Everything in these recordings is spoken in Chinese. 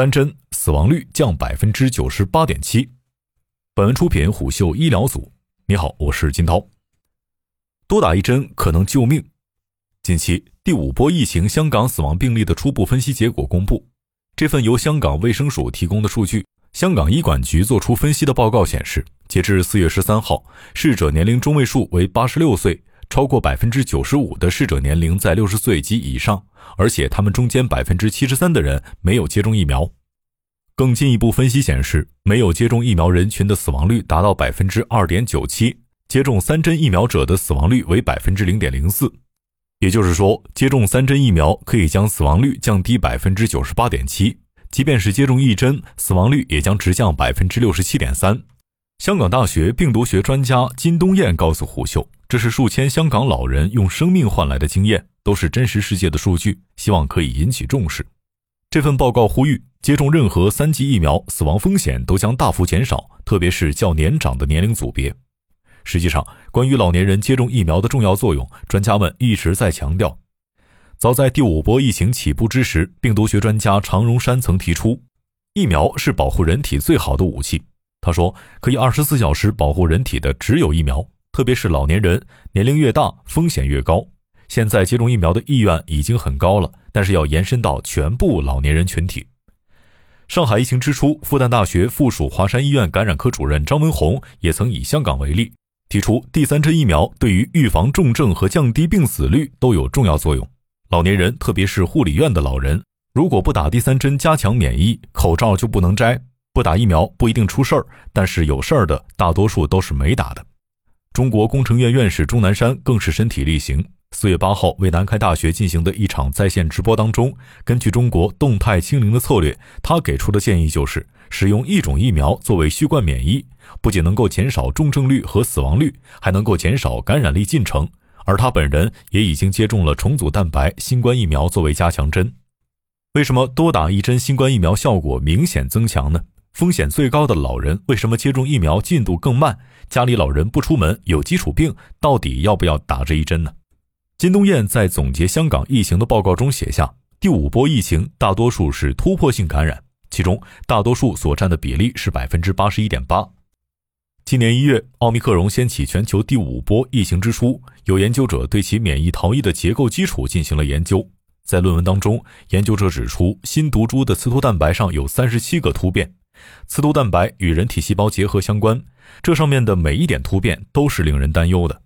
三针死亡率降百分之九十八点七。本文出品虎嗅医疗组。你好，我是金涛。多打一针可能救命。近期第五波疫情香港死亡病例的初步分析结果公布。这份由香港卫生署提供的数据，香港医管局作出分析的报告显示，截至四月十三号，逝者年龄中位数为八十六岁，超过百分之九十五的逝者年龄在六十岁及以上，而且他们中间百分之七十三的人没有接种疫苗。更进一步分析显示，没有接种疫苗人群的死亡率达到百分之二点九七，接种三针疫苗者的死亡率为百分之零点零四。也就是说，接种三针疫苗可以将死亡率降低百分之九十八点七，即便是接种一针，死亡率也将直降百分之六十七点三。香港大学病毒学专家金东彦告诉虎嗅，这是数千香港老人用生命换来的经验，都是真实世界的数据，希望可以引起重视。这份报告呼吁。接种任何三剂疫苗，死亡风险都将大幅减少，特别是较年长的年龄组别。实际上，关于老年人接种疫苗的重要作用，专家们一直在强调。早在第五波疫情起步之时，病毒学专家常荣山曾提出，疫苗是保护人体最好的武器。他说，可以二十四小时保护人体的只有疫苗，特别是老年人，年龄越大风险越高。现在接种疫苗的意愿已经很高了，但是要延伸到全部老年人群体。上海疫情之初，复旦大学附属华山医院感染科主任张文宏也曾以香港为例，提出第三针疫苗对于预防重症和降低病死率都有重要作用。老年人，特别是护理院的老人，如果不打第三针加强免疫，口罩就不能摘。不打疫苗不一定出事儿，但是有事儿的大多数都是没打的。中国工程院院士钟南山更是身体力行。四月八号，为南开大学进行的一场在线直播当中，根据中国动态清零的策略，他给出的建议就是使用一种疫苗作为续冠免疫，不仅能够减少重症率和死亡率，还能够减少感染力进程。而他本人也已经接种了重组蛋白新冠疫苗作为加强针。为什么多打一针新冠疫苗效果明显增强呢？风险最高的老人为什么接种疫苗进度更慢？家里老人不出门，有基础病，到底要不要打这一针呢？金东彦在总结香港疫情的报告中写下，第五波疫情大多数是突破性感染，其中大多数所占的比例是百分之八十一点八。今年一月，奥密克戎掀起全球第五波疫情之初，有研究者对其免疫逃逸的结构基础进行了研究。在论文当中，研究者指出，新毒株的刺突蛋白上有三十七个突变，刺突蛋白与人体细胞结合相关，这上面的每一点突变都是令人担忧的。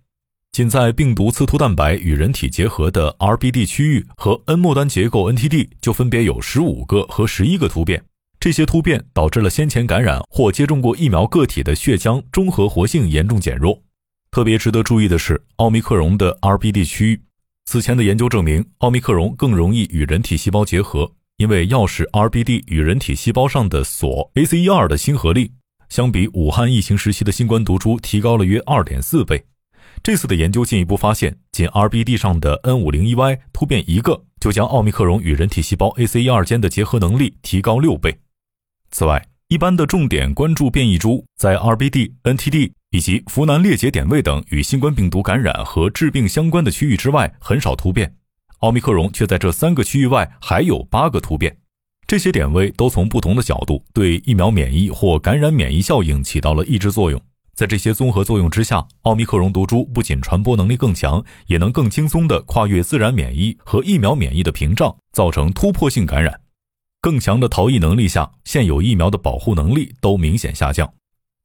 仅在病毒刺突蛋白与人体结合的 RBD 区域和 N 末端结构 NTD 就分别有十五个和十一个突变，这些突变导致了先前感染或接种过疫苗个体的血浆中和活性严重减弱。特别值得注意的是，奥密克戎的 RBD 区域，此前的研究证明，奥密克戎更容易与人体细胞结合，因为钥匙 RBD 与人体细胞上的锁 ACE2 的亲和力，相比武汉疫情时期的新冠毒株提高了约二点四倍。这次的研究进一步发现，仅 RBD 上的 N501Y 突变一个，就将奥密克戎与人体细胞 ACE2 间的结合能力提高六倍。此外，一般的重点关注变异株在 RBD、NTD 以及孚南裂解点位等与新冠病毒感染和致病相关的区域之外很少突变，奥密克戎却在这三个区域外还有八个突变。这些点位都从不同的角度对疫苗免疫或感染免疫效应起到了抑制作用。在这些综合作用之下，奥密克戎毒株不仅传播能力更强，也能更轻松地跨越自然免疫和疫苗免疫的屏障，造成突破性感染。更强的逃逸能力下，现有疫苗的保护能力都明显下降。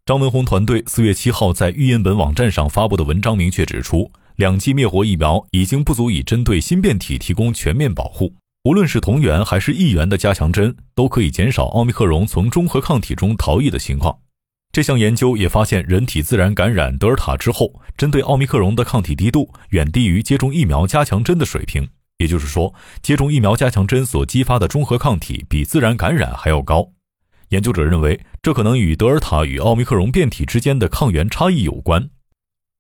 张文宏团队四月七号在预印本网站上发布的文章明确指出，两剂灭活疫苗已经不足以针对新变体提供全面保护，无论是同源还是异源的加强针，都可以减少奥密克戎从中和抗体中逃逸的情况。这项研究也发现，人体自然感染德尔塔之后，针对奥密克戎的抗体低度远低于接种疫苗加强针的水平。也就是说，接种疫苗加强针所激发的中和抗体比自然感染还要高。研究者认为，这可能与德尔塔与奥密克戎变体之间的抗原差异有关。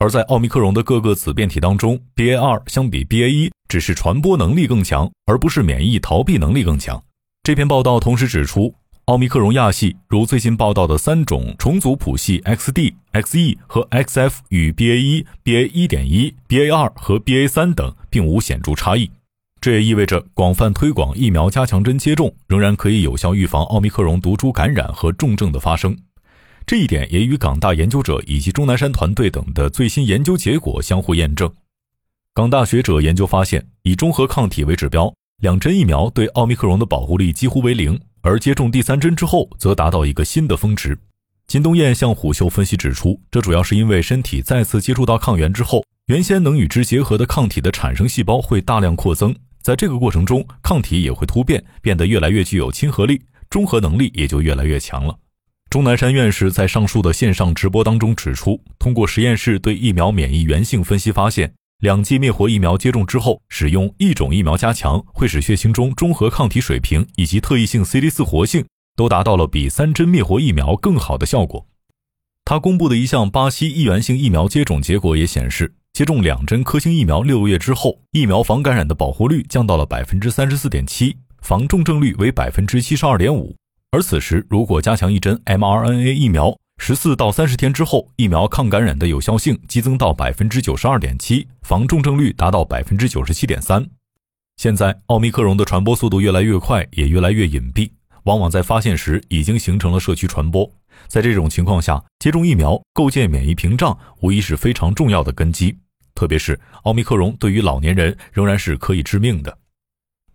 而在奥密克戎的各个子变体当中，BA.2 相比 BA.1 只是传播能力更强，而不是免疫逃避能力更强。这篇报道同时指出。奥密克戎亚系，如最近报道的三种重组谱系 XD、XE 和 XF，与 BA 一、BA 一点一、BA 二和 BA 三等并无显著差异。这也意味着广泛推广疫苗加强针接种，仍然可以有效预防奥密克戎毒株感染和重症的发生。这一点也与港大研究者以及钟南山团队等的最新研究结果相互验证。港大学者研究发现，以中和抗体为指标，两针疫苗对奥密克戎的保护力几乎为零，而接种第三针之后则达到一个新的峰值。金东彦向虎嗅分析指出，这主要是因为身体再次接触到抗原之后，原先能与之结合的抗体的产生细胞会大量扩增。在这个过程中，抗体也会突变，变得越来越具有亲和力，中和能力也就越来越强了。钟南山院士在上述的线上直播当中指出，通过实验室对疫苗免疫原性分析发现，两剂灭活疫苗接种之后，使用一种疫苗加强，会使血清中中和抗体水平以及特异性 CD4 活性都达到了比三针灭活疫苗更好的效果。他公布的一项巴西易源性疫苗接种结果也显示。接种两针科兴疫苗六个月之后，疫苗防感染的保护率降到了百分之三十四点七，防重症率为百分之七十二点五。而此时，如果加强一针 mRNA 疫苗，十四到三十天之后，疫苗抗感染的有效性激增到百分之九十二点七，防重症率达到百分之九十七点三。现在，奥密克戎的传播速度越来越快，也越来越隐蔽，往往在发现时已经形成了社区传播。在这种情况下，接种疫苗构建免疫屏障无疑是非常重要的根基。特别是奥密克戎对于老年人仍然是可以致命的，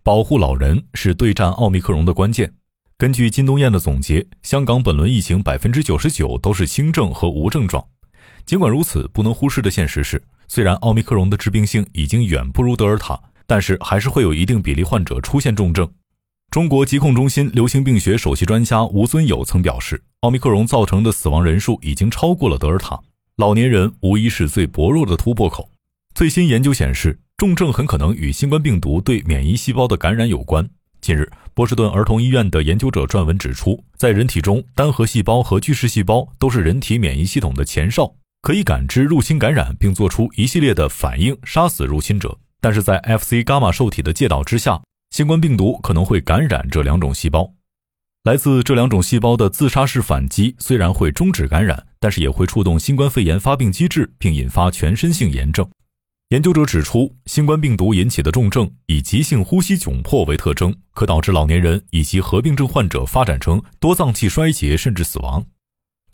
保护老人是对战奥密克戎的关键。根据金东彦的总结，香港本轮疫情百分之九十九都是轻症和无症状。尽管如此，不能忽视的现实是，虽然奥密克戎的致病性已经远不如德尔塔，但是还是会有一定比例患者出现重症。中国疾控中心流行病学首席专家吴尊友曾表示，奥密克戎造成的死亡人数已经超过了德尔塔。老年人无疑是最薄弱的突破口。最新研究显示，重症很可能与新冠病毒对免疫细胞的感染有关。近日，波士顿儿童医院的研究者撰文指出，在人体中，单核细胞和巨噬细胞都是人体免疫系统的前哨，可以感知入侵感染并做出一系列的反应，杀死入侵者。但是在 Fc 伽马受体的介导之下，新冠病毒可能会感染这两种细胞。来自这两种细胞的自杀式反击虽然会终止感染，但是也会触动新冠肺炎发病机制，并引发全身性炎症。研究者指出，新冠病毒引起的重症以急性呼吸窘迫为特征，可导致老年人以及合并症患者发展成多脏器衰竭甚至死亡。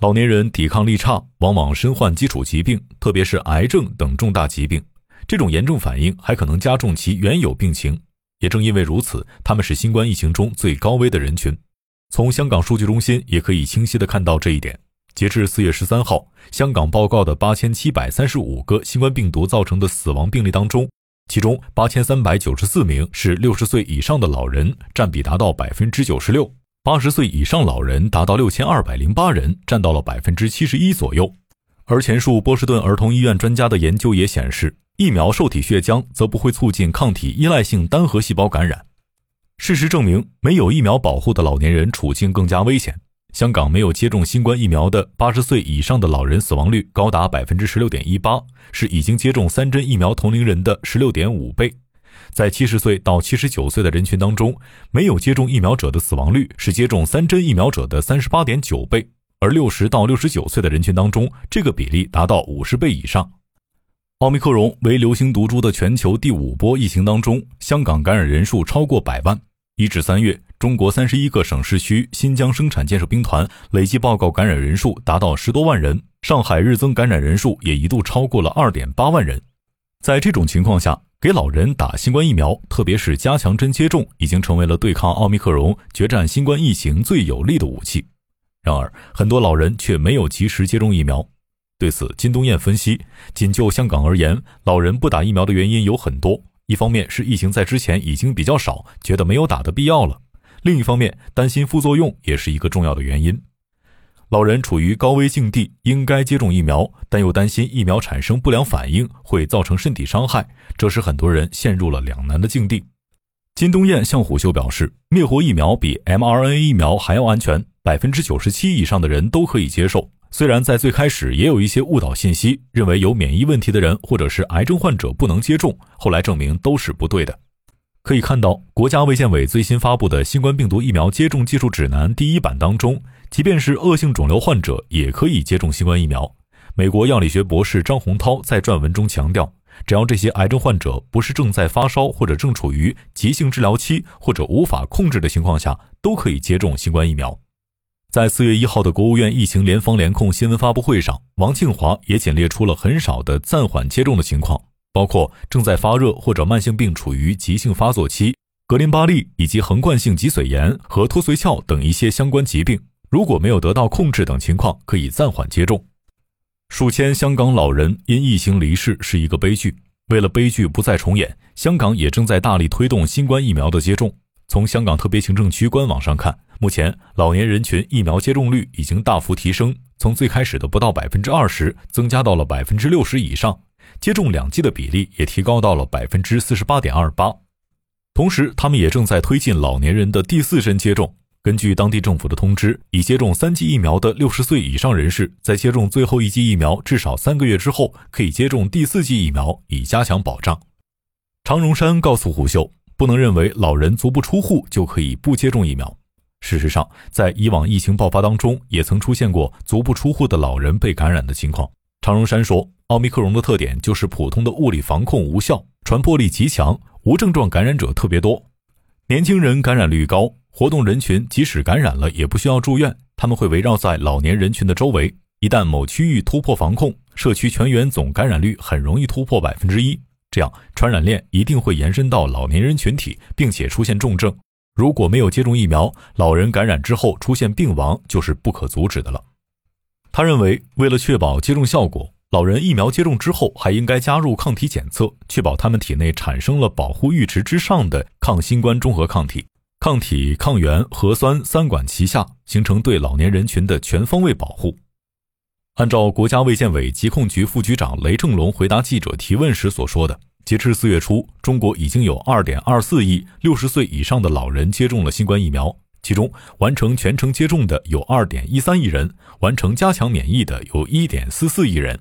老年人抵抗力差，往往身患基础疾病，特别是癌症等重大疾病。这种严重反应还可能加重其原有病情。也正因为如此，他们是新冠疫情中最高危的人群。从香港数据中心也可以清晰地看到这一点。截至四月十三号，香港报告的八千七百三十五个新冠病毒造成的死亡病例当中，其中八千三百九十四名是六十岁以上的老人，占比达到百分之九十六；八十岁以上老人达到六千二百零八人，占到了百分之七十一左右。而前述波士顿儿童医院专家的研究也显示，疫苗受体血浆则不会促进抗体依赖性单核细胞感染。事实证明，没有疫苗保护的老年人处境更加危险。香港没有接种新冠疫苗的八十岁以上的老人死亡率高达百分之十六点一八，是已经接种三针疫苗同龄人的十六点五倍。在七十岁到七十九岁的人群当中，没有接种疫苗者的死亡率是接种三针疫苗者的三十八点九倍，而六十到六十九岁的人群当中，这个比例达到五十倍以上。奥密克戎为流行毒株的全球第五波疫情当中，香港感染人数超过百万。一至三月，中国三十一个省市区新疆生产建设兵团累计报告感染人数达到十多万人，上海日增感染人数也一度超过了二点八万人。在这种情况下，给老人打新冠疫苗，特别是加强针接种，已经成为了对抗奥密克戎、决战新冠疫情最有力的武器。然而，很多老人却没有及时接种疫苗。对此，金东彦分析，仅就香港而言，老人不打疫苗的原因有很多。一方面是疫情在之前已经比较少，觉得没有打的必要了；另一方面，担心副作用也是一个重要的原因。老人处于高危境地，应该接种疫苗，但又担心疫苗产生不良反应会造成身体伤害，这使很多人陷入了两难的境地。金东彦向虎嗅表示，灭活疫苗比 mRNA 疫苗还要安全，百分之九十七以上的人都可以接受。虽然在最开始也有一些误导信息，认为有免疫问题的人或者是癌症患者不能接种，后来证明都是不对的。可以看到，国家卫健委最新发布的新冠病毒疫苗接种技术指南第一版当中，即便是恶性肿瘤患者也可以接种新冠疫苗。美国药理学博士张洪涛在撰文中强调，只要这些癌症患者不是正在发烧或者正处于急性治疗期或者无法控制的情况下，都可以接种新冠疫苗。在四月一号的国务院疫情联防联控新闻发布会上，王庆华也简列出了很少的暂缓接种的情况，包括正在发热或者慢性病处于急性发作期、格林巴利以及横贯性脊髓炎和脱髓鞘等一些相关疾病，如果没有得到控制等情况，可以暂缓接种。数千香港老人因疫情离世是一个悲剧。为了悲剧不再重演，香港也正在大力推动新冠疫苗的接种。从香港特别行政区官网上看，目前老年人群疫苗接种率已经大幅提升，从最开始的不到百分之二十，增加到了百分之六十以上。接种两剂的比例也提高到了百分之四十八点二八。同时，他们也正在推进老年人的第四针接种。根据当地政府的通知，已接种三剂疫苗的六十岁以上人士，在接种最后一剂疫苗至少三个月之后，可以接种第四剂疫苗，以加强保障。常荣山告诉虎嗅，不能认为老人足不出户就可以不接种疫苗。事实上，在以往疫情爆发当中，也曾出现过足不出户的老人被感染的情况。常荣山说，奥密克戎的特点就是普通的物理防控无效，传播力极强，无症状感染者特别多，年轻人感染率高。活动人群即使感染了，也不需要住院。他们会围绕在老年人群的周围。一旦某区域突破防控，社区全员总感染率很容易突破百分之一，这样传染链一定会延伸到老年人群体，并且出现重症。如果没有接种疫苗，老人感染之后出现病亡就是不可阻止的了。他认为，为了确保接种效果，老人疫苗接种之后还应该加入抗体检测，确保他们体内产生了保护阈值之上的抗新冠中和抗体。抗体、抗原、核酸三管齐下，形成对老年人群的全方位保护。按照国家卫健委疾控局副局长雷正龙回答记者提问时所说的，截至四月初，中国已经有二点二四亿六十岁以上的老人接种了新冠疫苗，其中完成全程接种的有二点一三亿人，完成加强免疫的有一点四四亿人。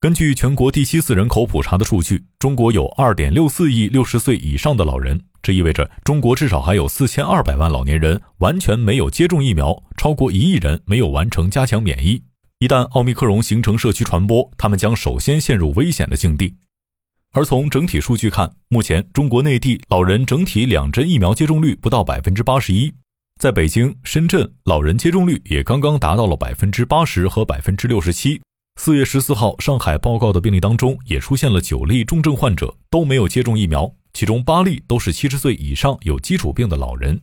根据全国第七次人口普查的数据，中国有二点六四亿六十岁以上的老人。这意味着中国至少还有四千二百万老年人完全没有接种疫苗，超过一亿人没有完成加强免疫。一旦奥密克戎形成社区传播，他们将首先陷入危险的境地。而从整体数据看，目前中国内地老人整体两针疫苗接种率不到百分之八十一，在北京、深圳，老人接种率也刚刚达到了百分之八十和百分之六十七。四月十四号，上海报告的病例当中也出现了九例重症患者，都没有接种疫苗。其中八例都是七十岁以上有基础病的老人，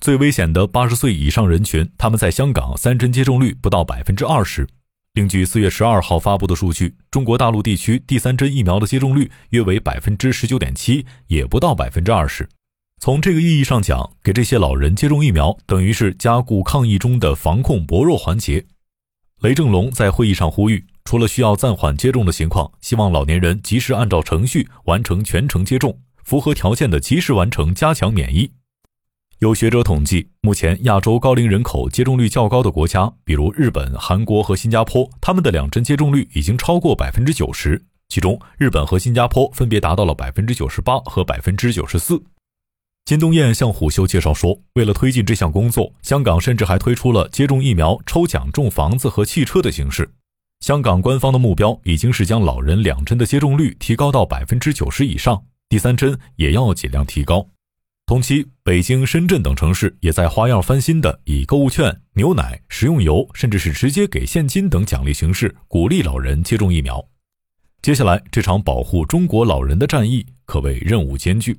最危险的八十岁以上人群，他们在香港三针接种率不到百分之二十。另据四月十二号发布的数据，中国大陆地区第三针疫苗的接种率约为百分之十九点七，也不到百分之二十。从这个意义上讲，给这些老人接种疫苗，等于是加固抗疫中的防控薄弱环节。雷正龙在会议上呼吁，除了需要暂缓接种的情况，希望老年人及时按照程序完成全程接种。符合条件的及时完成加强免疫。有学者统计，目前亚洲高龄人口接种率较高的国家，比如日本、韩国和新加坡，他们的两针接种率已经超过百分之九十。其中，日本和新加坡分别达到了百分之九十八和百分之九十四。金东彦向虎嗅介绍说，为了推进这项工作，香港甚至还推出了接种疫苗抽奖中房子和汽车的形式。香港官方的目标已经是将老人两针的接种率提高到百分之九十以上。第三针也要尽量提高。同期，北京、深圳等城市也在花样翻新的以购物券、牛奶、食用油，甚至是直接给现金等奖励形式，鼓励老人接种疫苗。接下来，这场保护中国老人的战役可谓任务艰巨。